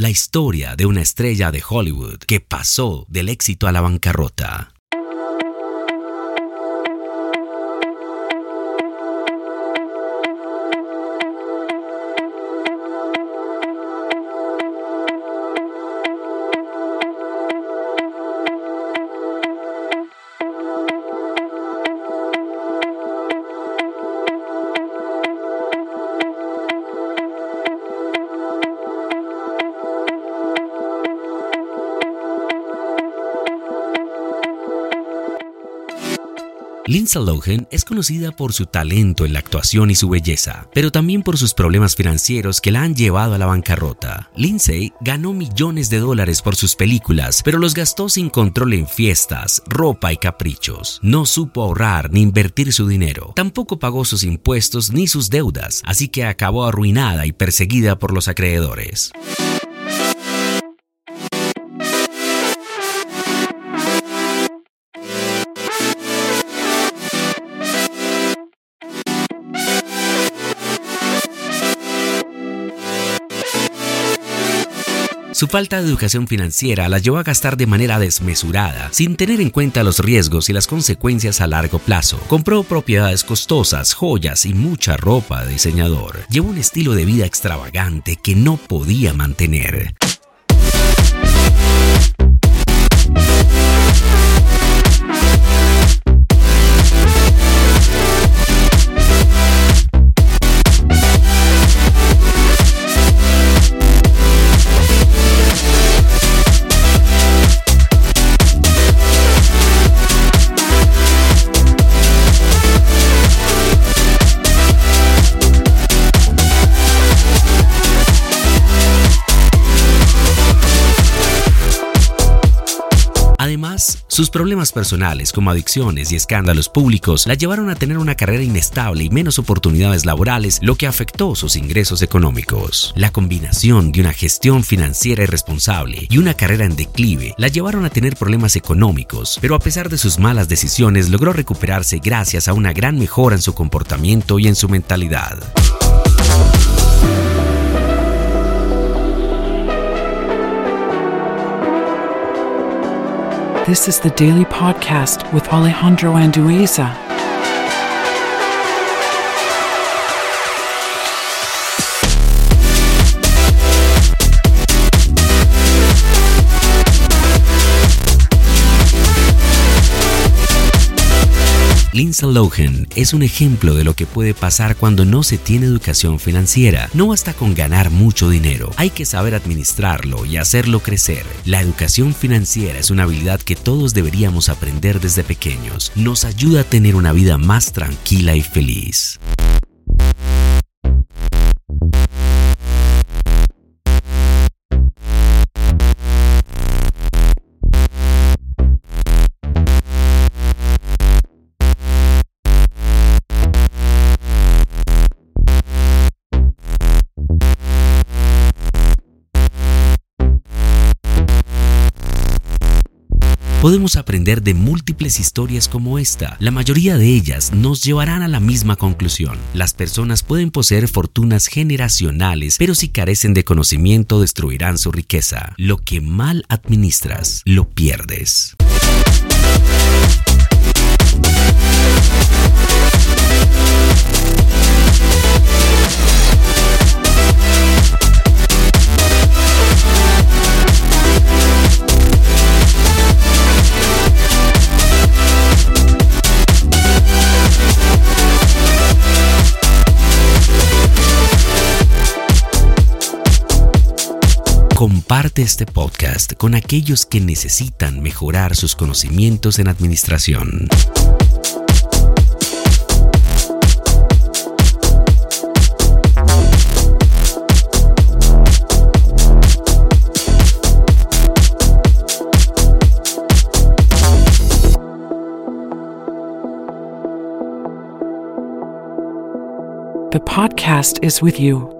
La historia de una estrella de Hollywood que pasó del éxito a la bancarrota. Lindsay Lohan es conocida por su talento en la actuación y su belleza, pero también por sus problemas financieros que la han llevado a la bancarrota. Lindsay ganó millones de dólares por sus películas, pero los gastó sin control en fiestas, ropa y caprichos. No supo ahorrar ni invertir su dinero. Tampoco pagó sus impuestos ni sus deudas, así que acabó arruinada y perseguida por los acreedores. Su falta de educación financiera la llevó a gastar de manera desmesurada, sin tener en cuenta los riesgos y las consecuencias a largo plazo. Compró propiedades costosas, joyas y mucha ropa de diseñador. Llevó un estilo de vida extravagante que no podía mantener. Sus problemas personales como adicciones y escándalos públicos la llevaron a tener una carrera inestable y menos oportunidades laborales, lo que afectó sus ingresos económicos. La combinación de una gestión financiera irresponsable y una carrera en declive la llevaron a tener problemas económicos, pero a pesar de sus malas decisiones logró recuperarse gracias a una gran mejora en su comportamiento y en su mentalidad. This is the Daily Podcast with Alejandro Andueza. Lindsay Lohan es un ejemplo de lo que puede pasar cuando no se tiene educación financiera. No basta con ganar mucho dinero, hay que saber administrarlo y hacerlo crecer. La educación financiera es una habilidad que todos deberíamos aprender desde pequeños. Nos ayuda a tener una vida más tranquila y feliz. Podemos aprender de múltiples historias como esta. La mayoría de ellas nos llevarán a la misma conclusión. Las personas pueden poseer fortunas generacionales, pero si carecen de conocimiento destruirán su riqueza. Lo que mal administras, lo pierdes. Comparte este podcast con aquellos que necesitan mejorar sus conocimientos en administración. The podcast is with you.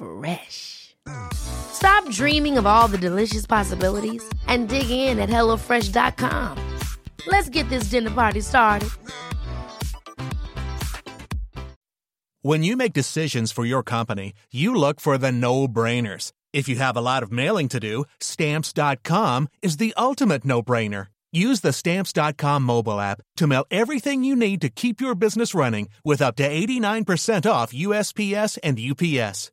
Fresh. Stop dreaming of all the delicious possibilities and dig in at HelloFresh.com. Let's get this dinner party started. When you make decisions for your company, you look for the no brainers. If you have a lot of mailing to do, Stamps.com is the ultimate no brainer. Use the Stamps.com mobile app to mail everything you need to keep your business running with up to 89% off USPS and UPS.